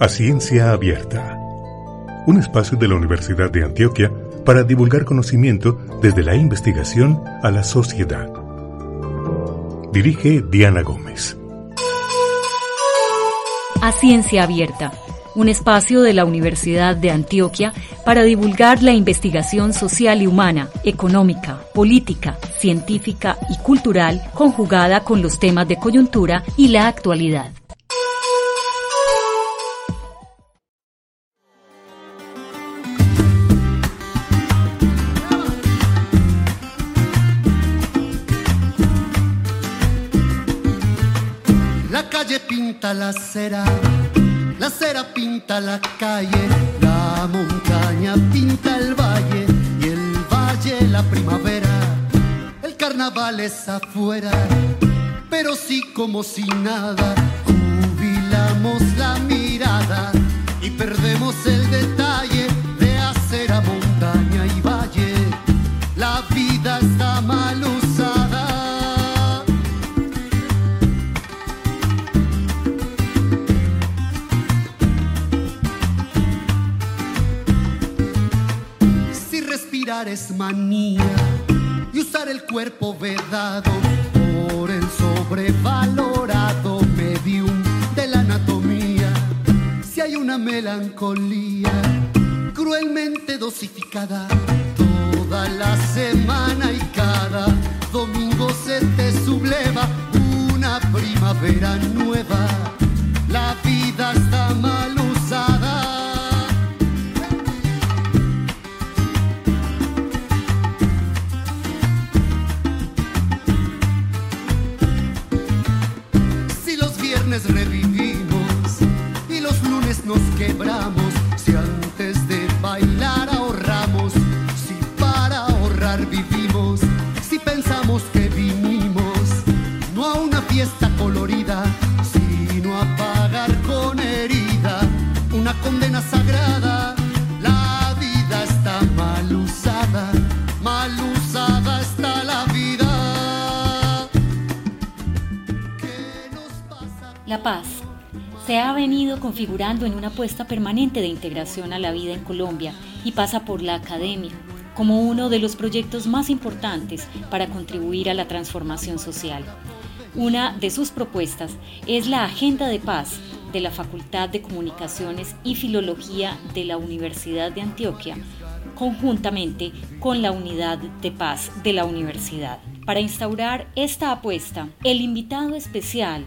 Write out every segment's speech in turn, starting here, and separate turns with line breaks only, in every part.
A Ciencia Abierta. Un espacio de la Universidad de Antioquia para divulgar conocimiento desde la investigación a la sociedad. Dirige Diana Gómez.
A Ciencia Abierta, un espacio de la Universidad de Antioquia para divulgar la investigación social y humana, económica, política, científica y cultural conjugada con los temas de coyuntura y la actualidad.
pinta la cera, la cera pinta la calle, la montaña pinta el valle y el valle la primavera. El carnaval es afuera, pero sí como si nada, jubilamos la mirada y perdemos el detalle de hacer a montaña y valle. La vida está mal y usar el cuerpo vedado por el sobrevalorado medium de la anatomía. Si hay una melancolía cruelmente dosificada toda la semana y cada domingo se te subleva una primavera nueva. La vida está mal
configurando en una apuesta permanente de integración a la vida en Colombia y pasa por la academia como uno de los proyectos más importantes para contribuir a la transformación social. Una de sus propuestas es la Agenda de Paz de la Facultad de Comunicaciones y Filología de la Universidad de Antioquia, conjuntamente con la Unidad de Paz de la Universidad. Para instaurar esta apuesta, el invitado especial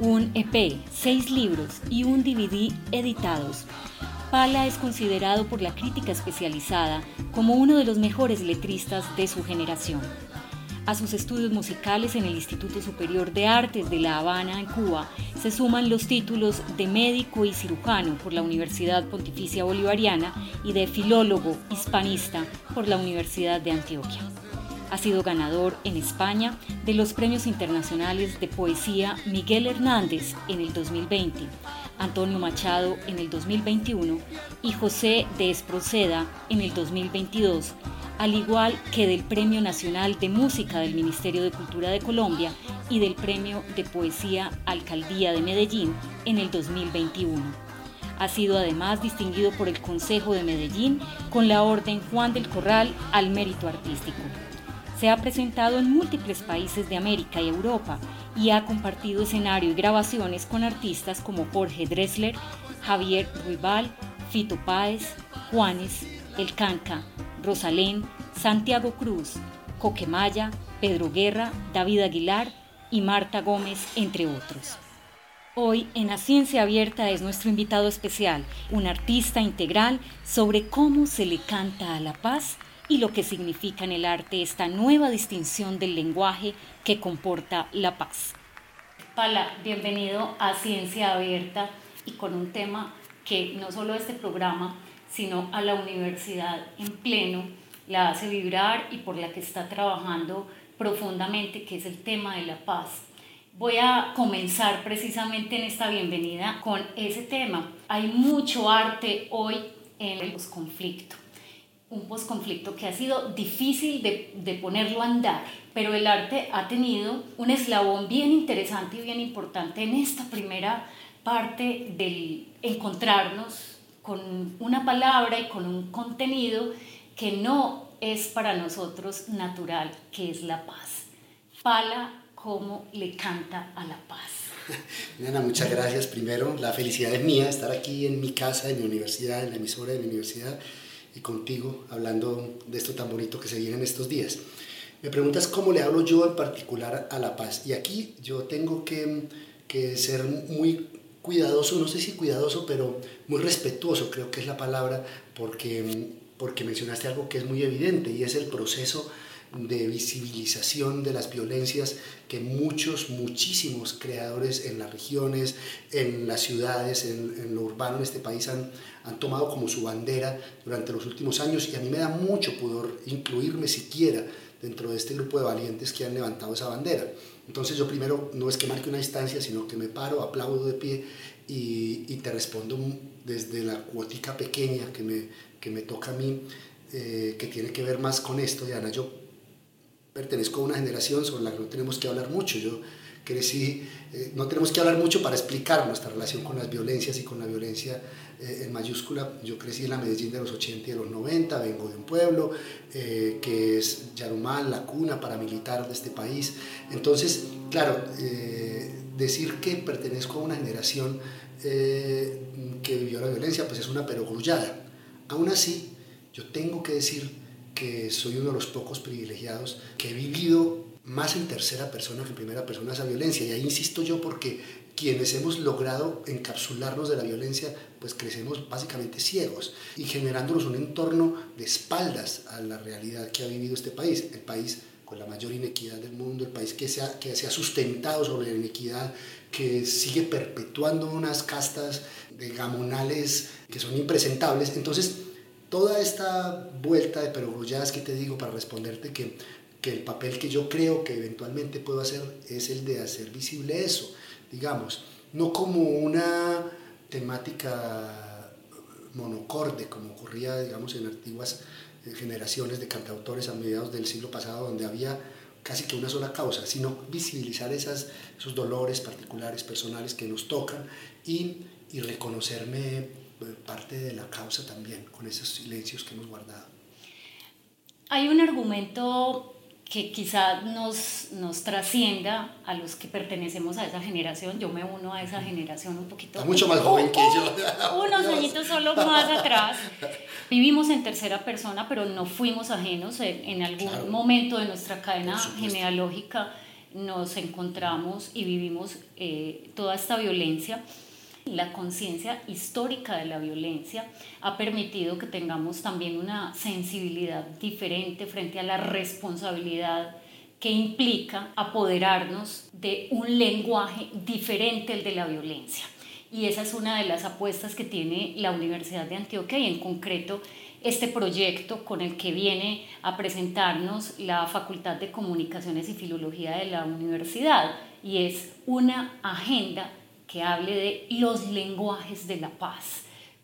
un
EP, seis libros y un DVD editados. Pala es considerado por la crítica especializada como uno de los mejores letristas de su generación. A sus estudios musicales en el Instituto Superior de Artes de La Habana, en Cuba, se suman los títulos de médico y cirujano por la Universidad Pontificia Bolivariana y de filólogo hispanista por la Universidad de Antioquia. Ha sido ganador en España de los premios internacionales de poesía Miguel Hernández en el 2020, Antonio Machado en el 2021 y José de Esproceda en el 2022, al igual que del Premio Nacional de Música del Ministerio de Cultura de Colombia y del Premio de Poesía Alcaldía de Medellín en el 2021. Ha sido además distinguido por el Consejo de Medellín con la Orden Juan del Corral al Mérito Artístico Se ha presentado en múltiples países de América y Europa y ha compartido escenario y grabaciones con artistas como Jorge Dressler, Javier Ruibal, Fito Páez, Juanes, El Canca, Rosalén, Santiago Cruz, Coquemaya, Pedro Guerra, David Aguilar y Marta Gómez, entre otros. Hoy en la Ciencia Abierta es nuestro invitado especial, un artista integral sobre cómo se le canta a la paz y lo que significa en el arte esta nueva distinción del lenguaje que comporta la paz. Pala, bienvenido a Ciencia Abierta y con un tema que no solo este programa, sino a la universidad en pleno la hace vibrar y por la que está trabajando profundamente, que es el tema de la paz. Voy a comenzar precisamente en esta bienvenida con ese tema. Hay mucho arte hoy en el posconflicto. Un posconflicto que ha sido difícil de, de, ponerlo a andar, pero el arte ha tenido un eslabón bien interesante y bien importante en esta primera parte del encontrarnos con una palabra y con un contenido que no es para nosotros natural, que es la paz. Pala cómo le canta a la paz.
Nena, muchas gracias. Primero, la felicidad es mía estar aquí en mi casa, en mi universidad, en la emisora de mi universidad y contigo hablando de esto tan bonito que se viene en estos días. Me preguntas cómo le hablo yo en particular a la paz. Y aquí yo tengo que, que ser muy cuidadoso, no sé si cuidadoso, pero muy respetuoso, creo que es la palabra, porque, porque mencionaste algo que es muy evidente y es el proceso de visibilización de las violencias que muchos, muchísimos creadores en las regiones, en las ciudades, en, lo urbano en este país han, han tomado como su bandera durante los últimos años y a mí me da mucho pudor incluirme siquiera dentro de este grupo de valientes que han levantado esa bandera. Entonces yo primero no es que marque una distancia, sino que me paro, aplaudo de pie y, y te respondo desde la cuotica pequeña que me, que me toca a mí, eh, que tiene que ver más con esto. Diana, yo pertenezco a una generación sobre la que no tenemos que hablar mucho. Yo crecí, eh, no tenemos que hablar mucho para explicar nuestra relación con las violencias y con la violencia eh, en mayúscula. Yo crecí en la Medellín de los 80 y de los 90, vengo de un pueblo eh, que es Yarumal, la cuna paramilitar de este país. Entonces, claro, decir que pertenezco a una generación que vivió la violencia, pues es una perogrullada. Aún así, yo tengo que decir que soy uno de los pocos privilegiados que he vivido más en tercera persona que en primera persona esa violencia. Y ahí insisto yo porque quienes hemos logrado encapsularnos de la violencia, pues crecemos básicamente ciegos y generándonos un entorno de espaldas a la realidad que ha vivido este país, el país con la mayor inequidad del mundo, el país que se ha, que se ha sustentado sobre la inequidad, que sigue perpetuando unas castas de gamonales que son impresentables. Entonces, toda esta vuelta de perogrulladas que te digo para responderte que, que el papel que yo creo que eventualmente puedo hacer es el de hacer visible eso, digamos, no como una temática monocorde como ocurría, digamos, en antiguas eh, generaciones de cantautores a mediados del siglo pasado, donde había casi que una sola causa, sino visibilizar esas, esos dolores particulares, personales que nos tocan y, y reconocerme parte de la causa también, con esos silencios que hemos guardado.
Hay un argumento que quizá nos, nos trascienda a los que pertenecemos a esa generación. Yo me uno a esa generación un poquito.
mucho más joven que yo.
unos añitos solo más atrás. Vivimos en tercera persona, pero no fuimos ajenos. En algún momento de nuestra cadena genealógica nos encontramos y vivimos eh, toda esta violencia. La conciencia histórica de la violencia ha permitido que tengamos también una sensibilidad diferente frente a la responsabilidad que implica apoderarnos de un lenguaje diferente al de la violencia. Y esa es una de las apuestas que tiene la Universidad de Antioquia y en concreto este proyecto con el que viene a presentarnos la Facultad de Comunicaciones y Filología de la universidad y es una agenda que hable de los lenguajes de la paz.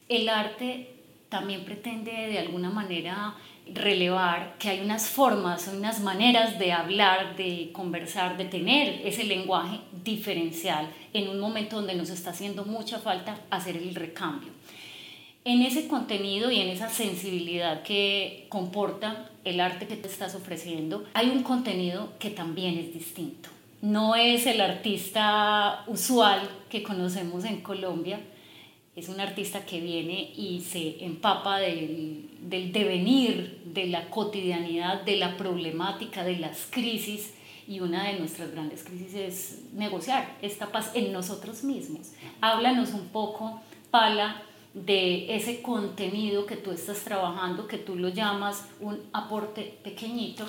El arte también pretende de alguna manera relevar que hay unas formas, unas maneras de hablar, de conversar, de tener ese lenguaje diferencial en un momento donde nos está haciendo mucha falta hacer el recambio. En ese contenido y en esa sensibilidad que comporta el arte que te estás ofreciendo, hay un contenido que también es distinto. No es el artista usual que conocemos en Colombia, es un artista que viene y se empapa del, del, devenir, de la cotidianidad, de la problemática, de las crisis. Y una de nuestras grandes crisis es negociar esta paz en nosotros mismos. Háblanos un poco, Pala, de ese contenido que tú estás trabajando, que tú lo llamas un aporte pequeñito,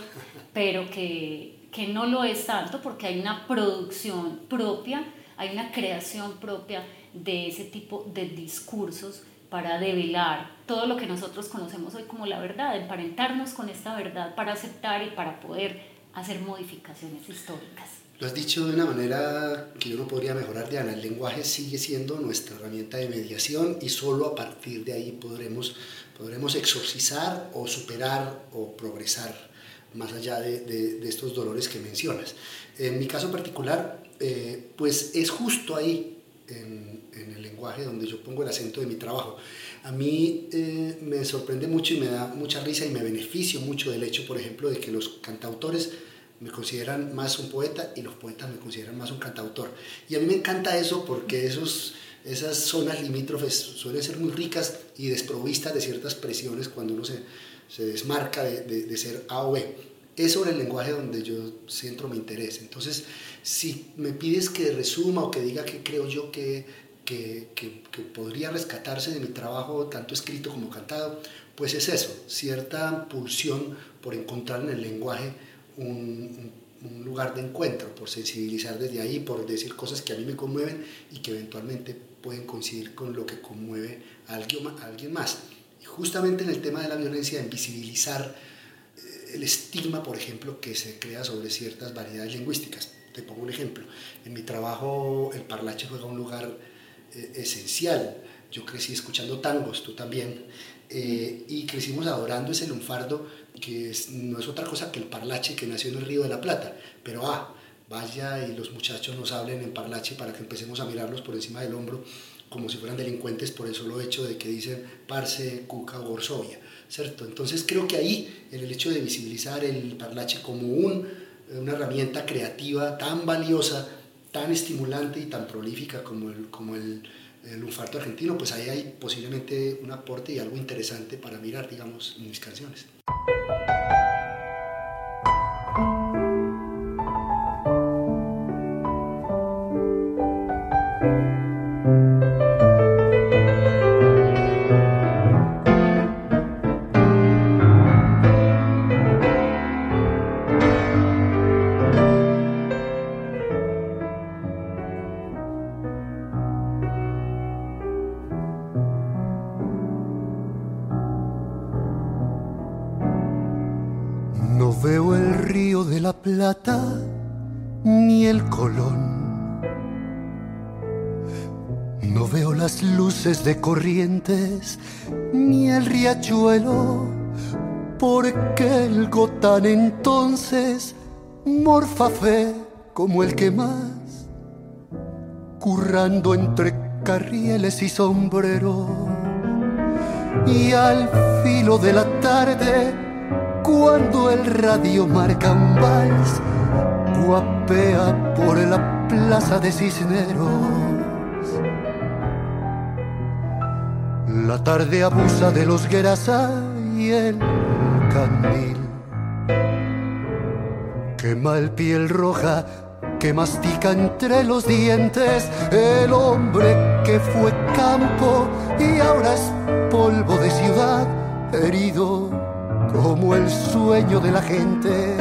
pero que, que no lo es tanto porque hay una producción propia, hay una creación propia de ese tipo de discursos para develar todo lo que nosotros conocemos hoy como la verdad, emparentarnos con esta verdad para aceptar y para poder hacer modificaciones históricas.
Lo has dicho de una manera que yo no podría mejorar, Diana. El lenguaje sigue siendo nuestra herramienta de mediación y solo a partir de ahí podremos, podremos exorcizar o superar o progresar más allá de, de, estos dolores que mencionas. En mi caso particular, eh, pues es justo ahí en, en el lenguaje donde yo pongo el acento de mi trabajo. A mí eh, me sorprende mucho y me da mucha risa y me beneficio mucho del hecho, por ejemplo, de que los cantautores me consideran más un poeta y los poetas me consideran más un cantautor. Y a mí me encanta eso porque esos, esas zonas limítrofes suelen ser muy ricas y desprovistas de ciertas presiones cuando uno se, se desmarca de, de, ser A o B es sobre el lenguaje donde yo centro mi interés. Entonces, si me pides que resuma o que diga qué creo yo que que, que, podría rescatarse de mi trabajo, tanto escrito como cantado, pues es eso, cierta pulsión por encontrar en el lenguaje un, un, lugar de encuentro, por sensibilizar desde ahí, por decir cosas que a mí me conmueven y que eventualmente pueden coincidir con lo que conmueve a alguien, a alguien más. Justamente en el tema de la violencia, en visibilizar eh, el estigma, por ejemplo, que se crea sobre ciertas variedades lingüísticas. Te pongo un ejemplo. En mi trabajo, el parlache juega un lugar eh, esencial. Yo crecí escuchando tangos, tú también, eh, y crecimos adorando ese lunfardo que no es otra cosa que el parlache que nació en el Río de la Plata. Pero ah, vaya y los muchachos nos hablen en parlache para que empecemos a mirarlos por encima del hombro como si fueran delincuentes por el solo hecho de que dicen parce, cuca o ¿cierto? Entonces creo que ahí, el hecho de visibilizar el parlache como un, una herramienta creativa tan valiosa tan estimulante y tan prolífica como el, como el, el lunfardo argentino, pues ahí hay posiblemente un aporte y algo interesante para mirar, digamos, en mis canciones.
Ni el colón. No veo las luces de corrientes ni el riachuelo, porque el gotán entonces morfa fe como el que más, currando entre carrieles y sombrero. Y al filo de la tarde, cuando el radio marca un vals, guapea por la plaza de Cisneros. La tarde abusa de los guerasa y el candil. Quema el piel roja que mastica entre los dientes el hombre que fue campo y ahora es polvo de ciudad herido como el sueño de la gente.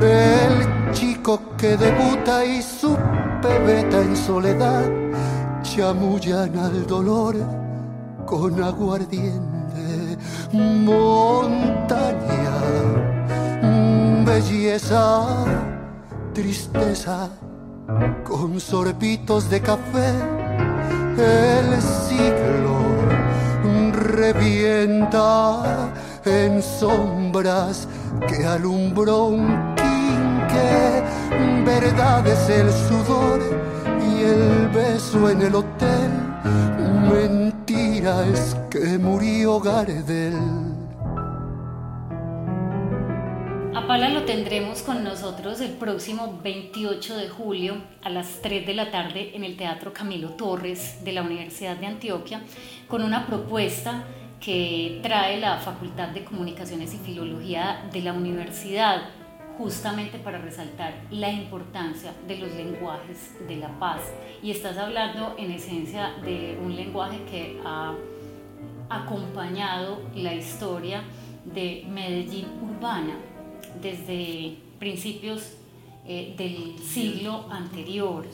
El chico que debuta y su pebeta en soledad chamullan al dolor con aguardiente. Montaña, belleza, tristeza, con sorbitos de café. El siglo revienta en sombras que alumbró un quinque. Verdad es el sudor y el beso en el hotel. Mentira es que murió Gardel.
A Pala lo tendremos con nosotros el próximo 28 de julio a las 3 de la tarde en el Teatro Camilo Torres de la Universidad de Antioquia con una propuesta que trae la Facultad de Comunicaciones y Filología de la universidad justamente para resaltar la importancia de los lenguajes de la paz. Y estás hablando en esencia de un lenguaje que ha acompañado la historia de Medellín urbana desde principios eh, del siglo anterior.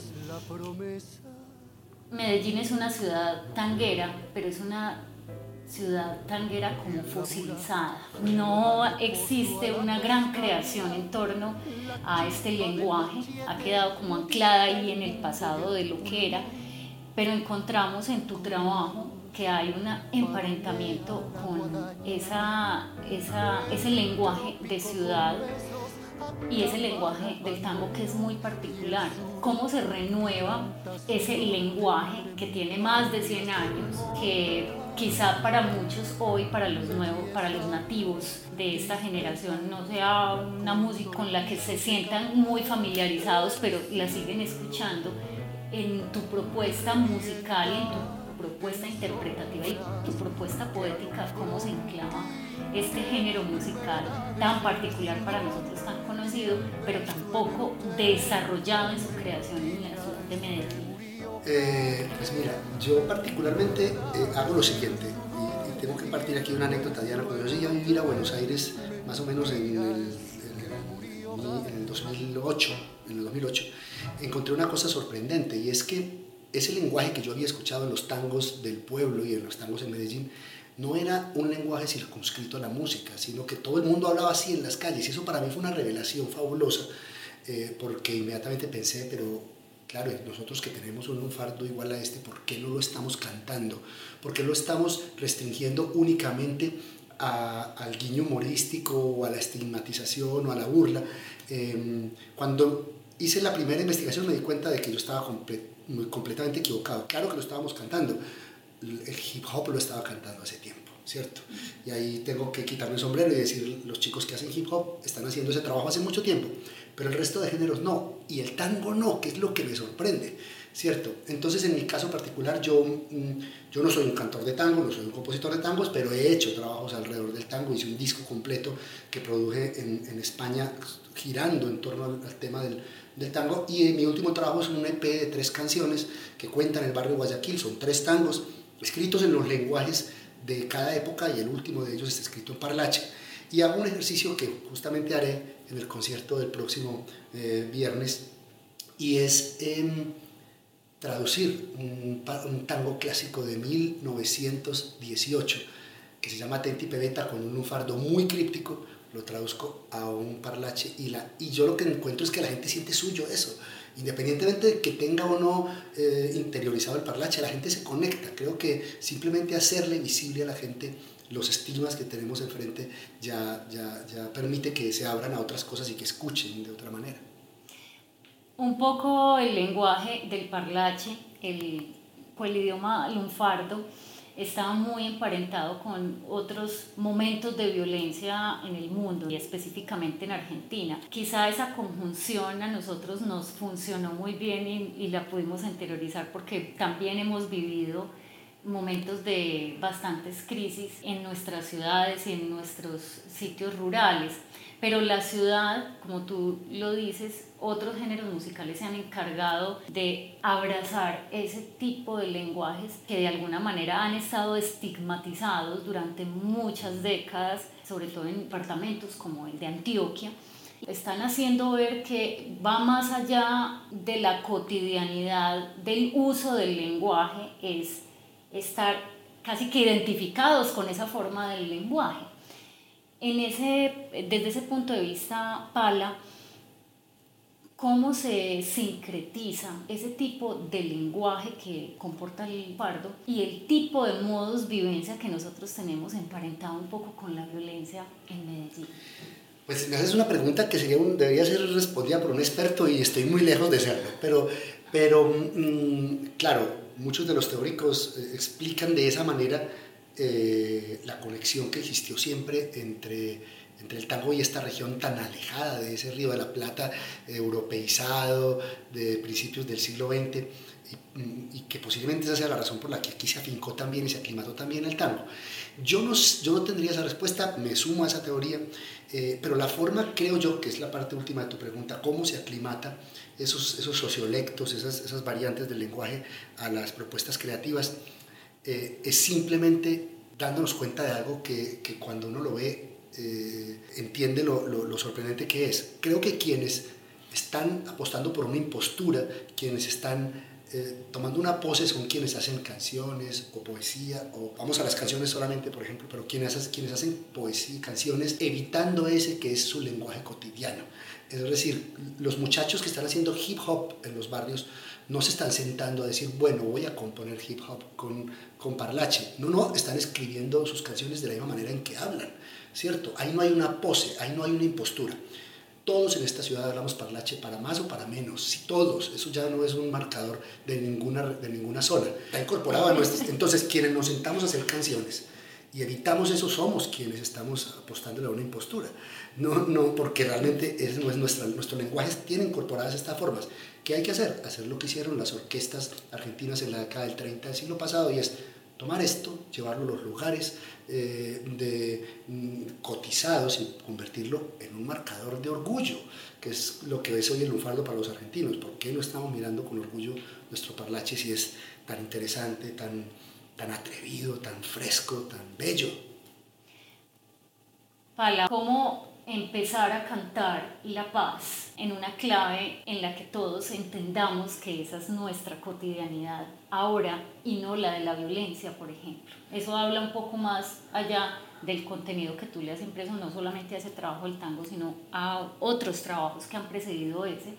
Medellín es una ciudad tanguera, pero es una ciudad tanguera como fosilizada. No existe una gran creación en torno a este lenguaje, ha quedado como anclada ahí en el pasado de lo que era, pero encontramos en tu trabajo que hay un emparentamiento con esa, ese lenguaje de ciudad y ese lenguaje del tango que es muy particular. Cómo se renueva ese lenguaje que tiene más de 100 años, que quizá para muchos hoy, para los nuevos, para los nativos de esta generación, no sea una música con la que se sientan muy familiarizados, pero la siguen escuchando en tu propuesta musical, en tu propuesta interpretativa y tu propuesta poética, cómo se enclava este género musical tan particular para nosotros, tan conocido, pero tampoco desarrollado en su creación en la ciudad de Medellín.
Eh, pues mira, yo particularmente eh, hago lo siguiente, y, tengo que partir aquí una anécdota, Diana, cuando yo llegué a vivir a Buenos Aires, más o menos en el, 2008, en el 2008, encontré una cosa sorprendente, y es que ese lenguaje que yo había escuchado en los tangos del pueblo y en los tangos en Medellín, no era un lenguaje circunscrito a la música, sino que todo el mundo hablaba así en las calles, y eso para mí fue una revelación fabulosa, eh, porque inmediatamente pensé, pero Claro, nosotros que tenemos un fardo igual a este, ¿por qué no lo estamos cantando? ¿Por qué lo estamos restringiendo únicamente al guiño humorístico o a la estigmatización o a la burla? Em, cuando hice la primera investigación me di cuenta de que yo estaba completamente equivocado. Claro que lo estábamos cantando, el hip hop lo estaba cantando hace tiempo. ¿cierto? Y ahí tengo que quitarme el sombrero y decir, los chicos que hacen hip hop están haciendo ese trabajo hace mucho tiempo pero el resto de géneros no, y el tango no, que es lo que me sorprende, ¿cierto? Entonces, en mi caso particular, yo, mm, yo no soy un cantor de tango, no soy un compositor de tangos, pero he hecho trabajos alrededor del tango, hice un disco completo que produje en, en España girando en torno al, tema del, del, tango, y mi último trabajo es un EP de tres canciones que cuentan el barrio Guayaquil, son tres tangos escritos en los lenguajes de cada época y el último de ellos está escrito en parlache. Y hago un ejercicio que justamente haré en el concierto del próximo eh, viernes, y es em, traducir un, tango clásico de 1918 que se llama Tenti Pebeta con un fardo muy críptico, lo traduzco a un parlache y, la, y yo lo que encuentro es que la gente siente suyo eso. Independientemente de que tenga o no eh, interiorizado el parlache, la gente se conecta. Creo que simplemente hacerle visible a la gente los estigmas que tenemos enfrente ya, ya, ya permite que se abran a otras cosas y que escuchen de otra manera.
Un poco el lenguaje del parlache, el, pues el idioma lunfardo, estaba muy emparentado con otros momentos de violencia en el mundo y específicamente en Argentina. Quizá esa conjunción a nosotros nos funcionó muy bien y, la pudimos interiorizar porque también hemos vivido momentos de bastantes crisis en nuestras ciudades y en nuestros sitios rurales. Pero la ciudad, como tú lo dices, otros géneros musicales se han encargado de abrazar ese tipo de lenguajes que de alguna manera han estado estigmatizados durante muchas décadas, sobre todo en departamentos como el de Antioquia. Están haciendo ver que va más allá de la cotidianidad del uso del lenguaje, es estar casi que identificados con esa forma del lenguaje. En ese, desde ese punto de vista, Pala, ¿cómo se sincretiza ese tipo de lenguaje que comporta el pardo y el tipo de modos vivencia que nosotros tenemos emparentado un poco con la violencia en Medellín?
Pues me haces una pregunta que sería debería ser respondida por un experto y estoy muy lejos de serlo, pero, pero mm, claro, muchos de los teóricos eh, explican de esa manera eh, la conexión que existió siempre entre, entre el tango y esta región tan alejada de ese río de la Plata, europeizado, de principios del siglo XX, y, que posiblemente esa sea la razón por la que aquí se afincó también y se aclimató también el tango. Yo no, yo no tendría esa respuesta, me sumo a esa teoría, eh, pero la forma, creo yo, que es la parte última de tu pregunta, cómo se aclimata esos, esos sociolectos, esas, esas variantes del lenguaje a las propuestas creativas, eh, es simplemente dándonos cuenta de algo que, que cuando uno lo ve eh, entiende lo, lo, sorprendente que es. Creo que quienes están apostando por una impostura, quienes están eh, tomando una pose son quienes hacen canciones o poesía, o vamos a las canciones solamente, por ejemplo, pero quienes, quienes hacen poesía y canciones evitando ese que es su lenguaje cotidiano. Es decir, los muchachos que están haciendo hip hop en los barrios no se están sentando a decir, bueno, voy a componer hip hop con, con parlache. No, no, están escribiendo sus canciones de la misma manera en que hablan, ¿cierto? Ahí no hay una pose, ahí no hay una impostura. Todos en esta ciudad hablamos parlache para más o para menos, sí, todos, eso ya no es un marcador de ninguna, de ninguna zona. Está incorporado. Entonces, quienes nos sentamos a hacer canciones y evitamos eso, somos quienes estamos apostando a una impostura. No, no, porque realmente no es nuestra, nuestro lenguaje, tiene incorporadas estas formas. ¿Qué hay que hacer? Hacer lo que hicieron las orquestas argentinas en la década del 30 del siglo pasado y es tomar esto, llevarlo a los lugares eh, de, mm, cotizados y convertirlo en un marcador de orgullo, que es lo que es hoy el lunfardo para los argentinos. ¿Por qué no estamos mirando con orgullo nuestro parlache si es tan interesante, tan, tan atrevido, tan fresco, tan bello?
Pala, ¿cómo empezar a cantar la paz en una clave en la que todos entendamos que esa es nuestra cotidianidad ahora y no la de la violencia, por ejemplo. Eso habla un poco más allá del contenido que tú le has impreso, no solamente a ese trabajo del tango, sino a otros trabajos que han precedido ese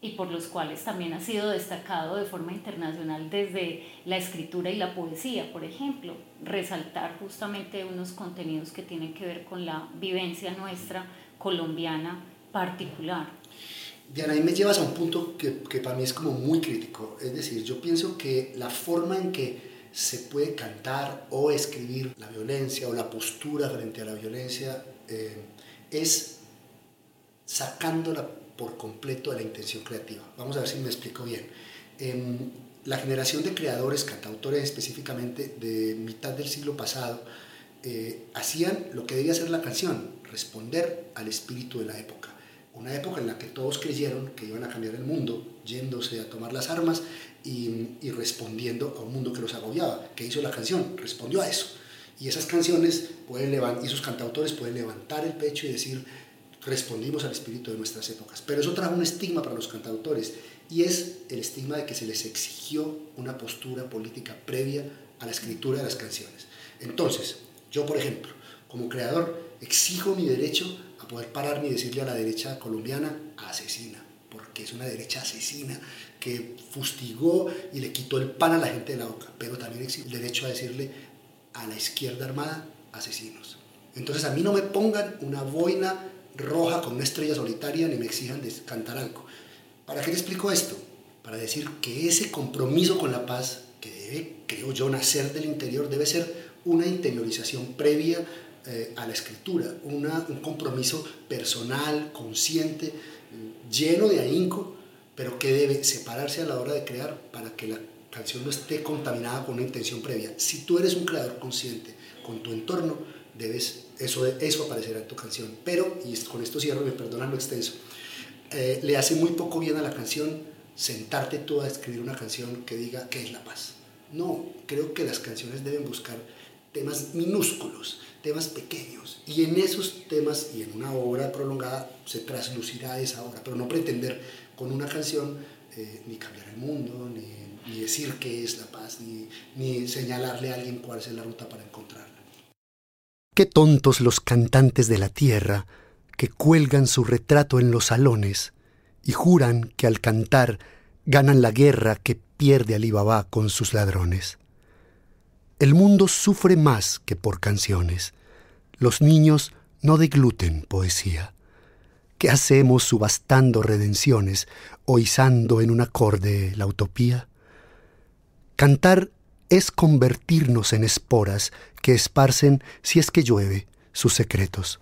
y por los cuales también ha sido destacado de forma internacional desde la escritura y la poesía, por ejemplo, resaltar justamente unos contenidos que tienen que ver con la vivencia nuestra colombiana particular.
Diana, ahí me llevas a un punto que, que para mí es como muy crítico, es decir, yo pienso que la forma en que se puede cantar o escribir la violencia o la postura frente a la violencia eh, es sacándola por completo de la intención creativa. Vamos a ver si me explico bien. Em, la generación de creadores, cantautores específicamente de mitad del siglo pasado, eh, hacían lo que debía ser la canción, responder al espíritu de la época. Una época en la que todos creyeron que iban a cambiar el mundo, yéndose a tomar las armas y, respondiendo a un mundo que los agobiaba. ¿Qué hizo la canción? Respondió a eso. Y esas canciones pueden y esos cantautores pueden levantar el pecho y decir, respondimos al espíritu de nuestras épocas. Pero eso trajo un estigma para los cantautores y es el estigma de que se les exigió una postura política previa a la escritura de las canciones. Entonces, yo por ejemplo, como creador, exijo mi derecho a poder pararme y decirle a la derecha colombiana asesina, porque es una derecha asesina que fustigó y le quitó el pan a la gente de la boca, pero también exijo el derecho a decirle a la izquierda armada asesinos. Entonces a mí no me pongan una boina roja con una estrella solitaria ni me exijan de cantar algo. ¿Para qué le explico esto? Para decir que ese compromiso con la paz, que debe, creo yo, nacer del interior, debe ser una interiorización previa eh, a la escritura, un compromiso personal, consciente, lleno de ahínco, pero que debe separarse a la hora de crear para que la canción no esté contaminada con una intención previa. Si tú eres un creador consciente con tu entorno, debes, eso, eso aparecerá en tu canción. Pero, y con esto cierro, me perdonan lo extenso, eh, le hace muy poco bien a la canción sentarte tú a escribir una canción que diga qué es la paz. No, creo que las canciones deben buscar temas minúsculos, temas pequeños. Y en esos temas y en una obra prolongada se traslucirá esa obra, pero no pretender con una canción eh, ni cambiar el mundo, ni, decir qué es la paz, ni, ni señalarle a alguien cuál es la ruta para encontrarla.
Qué tontos los cantantes de la tierra que cuelgan su retrato en los salones y juran que al cantar ganan la guerra que pierde Alibaba con sus ladrones. El mundo sufre más que por canciones. Los niños no degluten poesía. ¿Qué hacemos subastando redenciones o izando en un acorde la utopía? Cantar es convertirnos en esporas que esparcen, si es que llueve, sus secretos.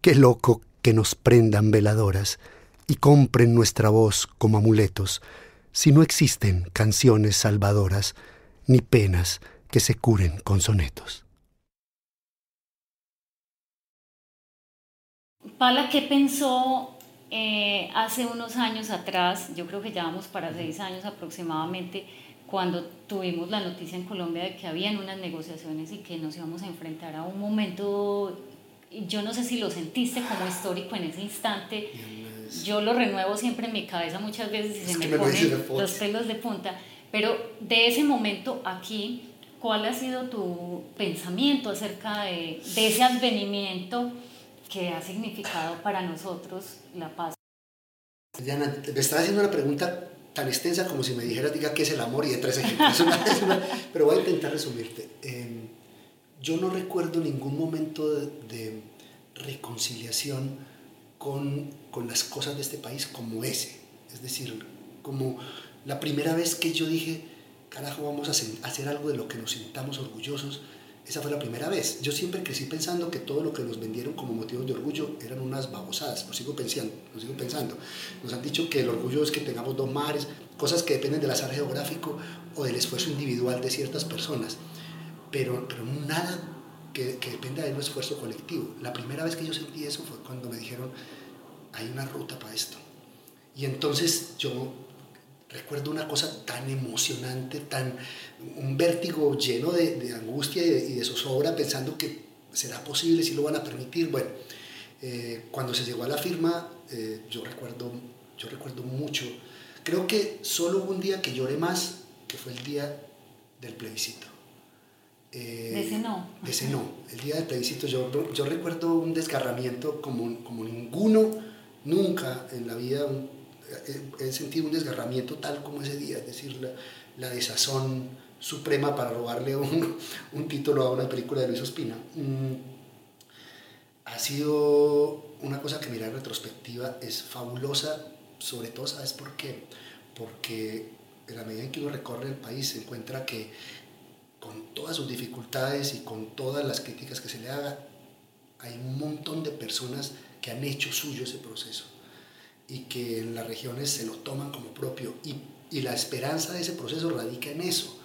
Qué loco que nos prendan veladoras y compren nuestra voz como amuletos, si no existen canciones salvadoras ni penas que se curen con sonetos.
Pala, ¿qué pensó eh, hace unos años atrás? Yo creo que ya vamos para seis años aproximadamente, cuando tuvimos la noticia en Colombia de que habían unas negociaciones y que nos íbamos a enfrentar a un momento, yo no sé si lo sentiste como histórico en ese instante, yo lo renuevo siempre en mi cabeza muchas veces y se me, ponen los pelos de punta, pero de ese momento aquí, ¿cuál ha sido tu pensamiento acerca de, de ese advenimiento que ha significado para nosotros la paz?
Diana, me estás haciendo una pregunta tan extensa como si me dijeras, diga qué es el amor y de tres ejemplos. pero voy a intentar resumirte. Em, yo no recuerdo ningún momento de, de reconciliación con, con, las cosas de este país como ese. Es decir, como la primera vez que yo dije, carajo, vamos a hacer algo de lo que nos sintamos orgullosos, esa fue la primera vez. Yo siempre crecí pensando que todo lo que nos vendieron como motivos de orgullo eran unas babosadas. Lo sigo pensando, lo sigo pensando. Nos han dicho que el orgullo es que tengamos dos mares, cosas que dependen del azar geográfico o del esfuerzo individual de ciertas personas. Pero, pero nada que, que dependa de un esfuerzo colectivo. La primera vez que yo sentí eso fue cuando me dijeron, hay una ruta para esto. Y entonces yo recuerdo una cosa tan emocionante, tan un vértigo lleno de, angustia y de, zozobra pensando que será posible, si lo van a permitir. Bueno, eh, cuando se llegó a la firma, eh, yo, recuerdo, yo recuerdo mucho, creo que solo hubo un día que lloré más, que fue el día del plebiscito.
Eh, de ese no.
De ese no, el día del plebiscito. Yo, yo recuerdo un desgarramiento como, como ninguno, nunca en la vida, he sentido un desgarramiento tal como ese día, es decir, la, desazón suprema para robarle un, un, título a una película de Luis Ospina. Mm, ha sido una cosa que mirar en retrospectiva es fabulosa, sobre todo, ¿sabes por qué? Porque en la medida en que uno recorre el país se encuentra que con todas sus dificultades y con todas las críticas que se le haga, hay un montón de personas que han hecho suyo ese proceso y que en las regiones se lo toman como propio. Y, y la esperanza de ese proceso radica en eso,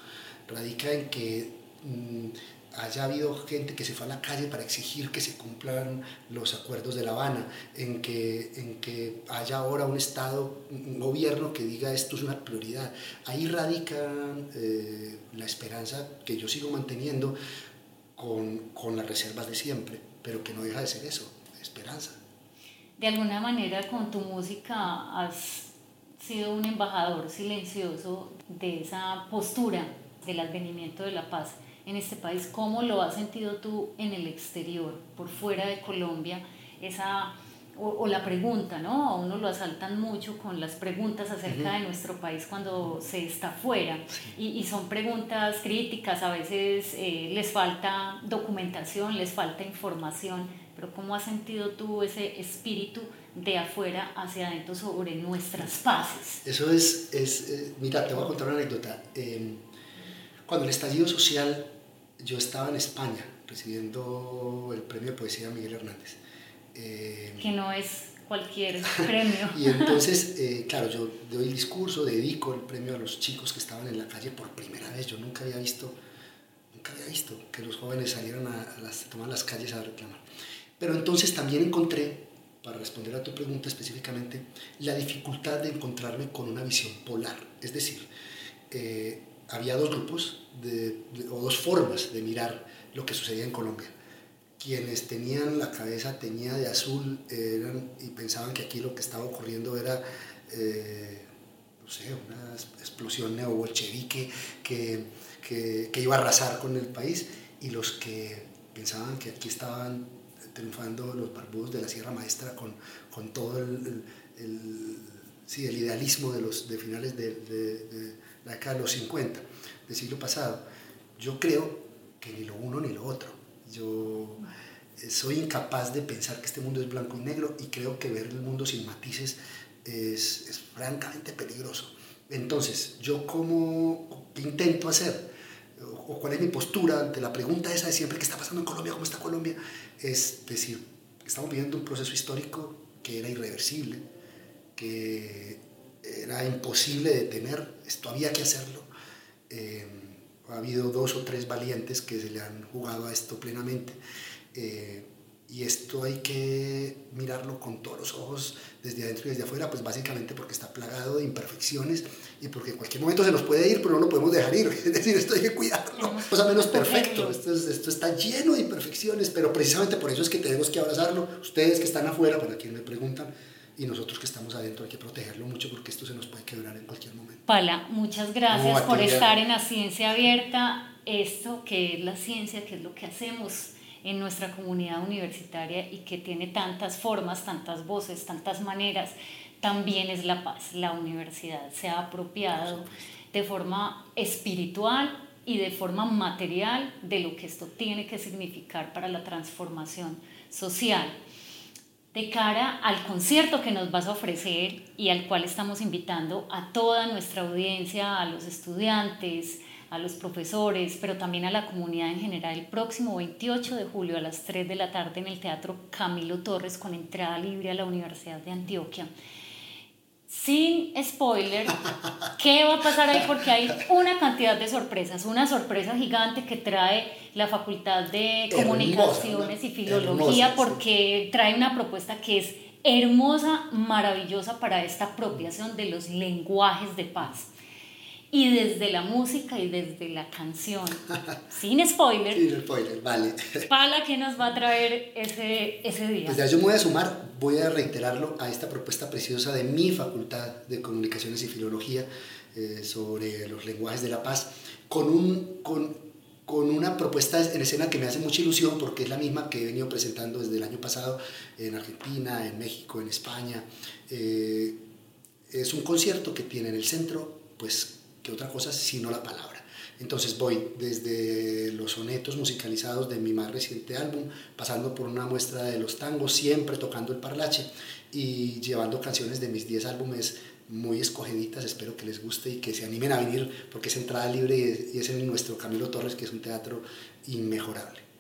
radica en que mm, haya habido gente que se fue a la calle para exigir que se cumplan los acuerdos de La Habana, en que, en que haya ahora un Estado, un gobierno que diga esto es una prioridad. Ahí radica eh, la esperanza que yo sigo manteniendo con, con las reservas de siempre, pero que no deja de ser eso, esperanza
de alguna manera con tu música has sido un embajador silencioso de esa postura del advenimiento de la paz en este país. ¿Cómo lo has sentido tú en el exterior, por fuera de Colombia? Esa, o, la pregunta, ¿no? A uno lo asaltan mucho con las preguntas acerca de nuestro país cuando se está fuera. Y, y, son preguntas críticas, a veces eh, les falta documentación, les falta información pero ¿cómo has sentido tú ese espíritu de afuera hacia adentro sobre nuestras paces?
Eso es, es eh, mira, te voy a contar una anécdota. Em, cuando el estallido social, yo estaba en España recibiendo el premio de poesía Miguel Hernández.
Em, que no es cualquier premio.
y entonces, eh, claro, yo doy el discurso, dedico el premio a los chicos que estaban en la calle por primera vez. Yo nunca había visto, nunca había visto que los jóvenes salieran a, a las, a tomar las calles a reclamar. Pero entonces también encontré, para responder a tu pregunta específicamente, la dificultad de encontrarme con una visión polar. Es decir, eh, había dos grupos o dos formas de mirar lo que sucedía en Colombia. Quienes tenían la cabeza teñida de azul eran, y pensaban que aquí lo que estaba ocurriendo era, eh, no sé, una explosión neobolchevique que, que, que iba a arrasar con el país, y los que pensaban que aquí estaban triunfando los barbudos de la Sierra Maestra con, con todo el, el, sí, el, idealismo de, los, de finales de, de, la década de los 50, del siglo pasado. Yo creo que ni lo uno ni lo otro. Yo eh, soy incapaz de pensar que este mundo es blanco y negro y creo que ver el mundo sin matices es, es francamente peligroso. Entonces, yo como, qué intento hacer, o, cuál es mi postura ante la pregunta esa de siempre, ¿qué está pasando en Colombia? ¿Cómo está Colombia? Es decir, estamos viviendo un proceso histórico que era irreversible, que era imposible detener, esto había que hacerlo. Eh, ha habido dos o tres valientes que se le han jugado a esto plenamente. Eh, y esto hay que mirarlo con todos los ojos, desde adentro y desde afuera, pues básicamente porque está plagado de imperfecciones y porque en cualquier momento se nos puede ir, pero no lo podemos dejar ir. Es decir, esto hay que cuidarlo. Cosa menos perfecto. Esto, esto está lleno de imperfecciones, pero precisamente por eso es que tenemos que abrazarlo. Ustedes que están afuera, para quienes me preguntan, y nosotros que estamos adentro hay que protegerlo mucho porque esto se nos puede quebrar en cualquier momento.
Pala, muchas gracias por estar en la ciencia abierta. Esto que es la ciencia, que es lo que hacemos en nuestra comunidad universitaria y que tiene tantas formas, tantas voces, tantas maneras, también es la paz. La universidad se ha apropiado de forma espiritual y de forma material de lo que esto tiene que significar para la transformación social de cara al concierto que nos vas a ofrecer y al cual estamos invitando a toda nuestra audiencia, a los estudiantes, a los profesores, pero también a la comunidad en general el próximo 28 de julio a las 3 de la tarde en el Teatro Camilo Torres con entrada libre a la Universidad de Antioquia. Sin spoiler, ¿qué va a pasar ahí? Porque hay una cantidad de sorpresas, una sorpresa gigante que trae la Facultad de Comunicaciones y Filología porque trae una propuesta que es hermosa, maravillosa para esta apropiación de los lenguajes de paz y desde la música y desde la canción. Sin spoiler.
Sin spoiler, vale.
Pala, ¿qué nos va a traer ese, ese día?
Pues ya yo me voy a sumar, voy a reiterarlo a esta propuesta preciosa de mi facultad de Comunicaciones y Filología eh, sobre los lenguajes de la paz, con, un, con, con una propuesta en escena que me hace mucha ilusión porque es la misma que he venido presentando desde el año pasado en Argentina, en México, en España. Eh, es un concierto que tiene en el centro, pues que otra cosa sino la palabra. Entonces voy desde los sonetos musicalizados de mi más reciente álbum, pasando por una muestra de los tangos, siempre tocando el parlache y llevando canciones de mis 10 álbumes muy escogiditas, espero que les guste y que se animen a venir porque es entrada libre y es en nuestro Camilo Torres, que es un teatro inmejorable.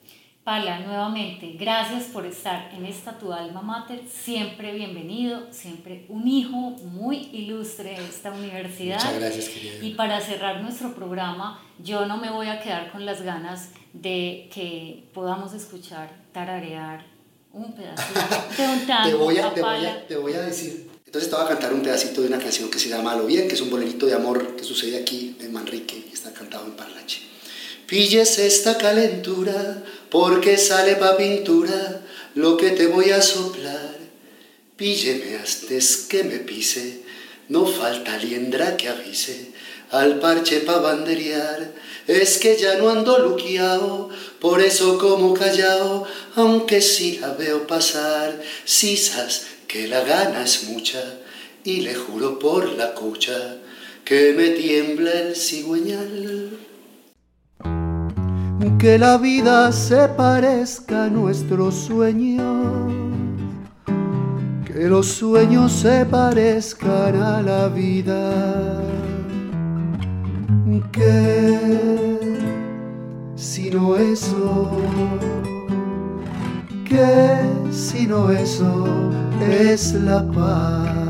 Pala, nuevamente, gracias por estar en esta Tu Alma Mater, siempre bienvenido, siempre un hijo muy ilustre de esta universidad.
Muchas gracias, querida.
Y para cerrar nuestro programa, yo no me voy a quedar con las ganas de que podamos escuchar, tararear un pedacito de un tango.
te, voy a, te, voy a, te voy a decir, entonces te voy a cantar un pedacito de una canción que se llama Lo Bien, que es un bolerito de amor que sucede aquí en Manrique y está cantado en Parlache. Pilles esta calentura, porque sale pa' pintura lo que te voy a soplar. Pílleme antes que me pise, no falta liendra que avise, al parche pa' banderear. Es que ya no ando luqueado, por eso como callao, aunque sí la veo pasar, sisas que la gana es mucha, y le juro por la cucha que me tiembla el cigüeñal que la vida se parezca a nuestro sueño, que los sueños se parezcan a la vida, que si no eso, que si no eso es la paz.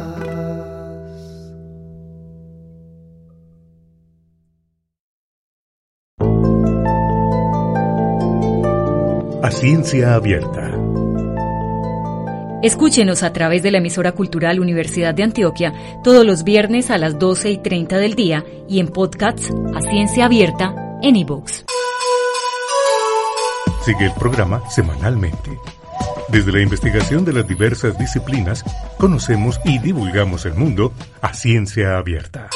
Ciencia Abierta.
Escúchenos a través de la emisora cultural Universidad de Antioquia todos los viernes a las 12 y 30 del día y en podcasts a Ciencia Abierta en iVoox.
Sigue el programa semanalmente. Desde la investigación de las diversas disciplinas, conocemos y divulgamos el mundo a ciencia abierta.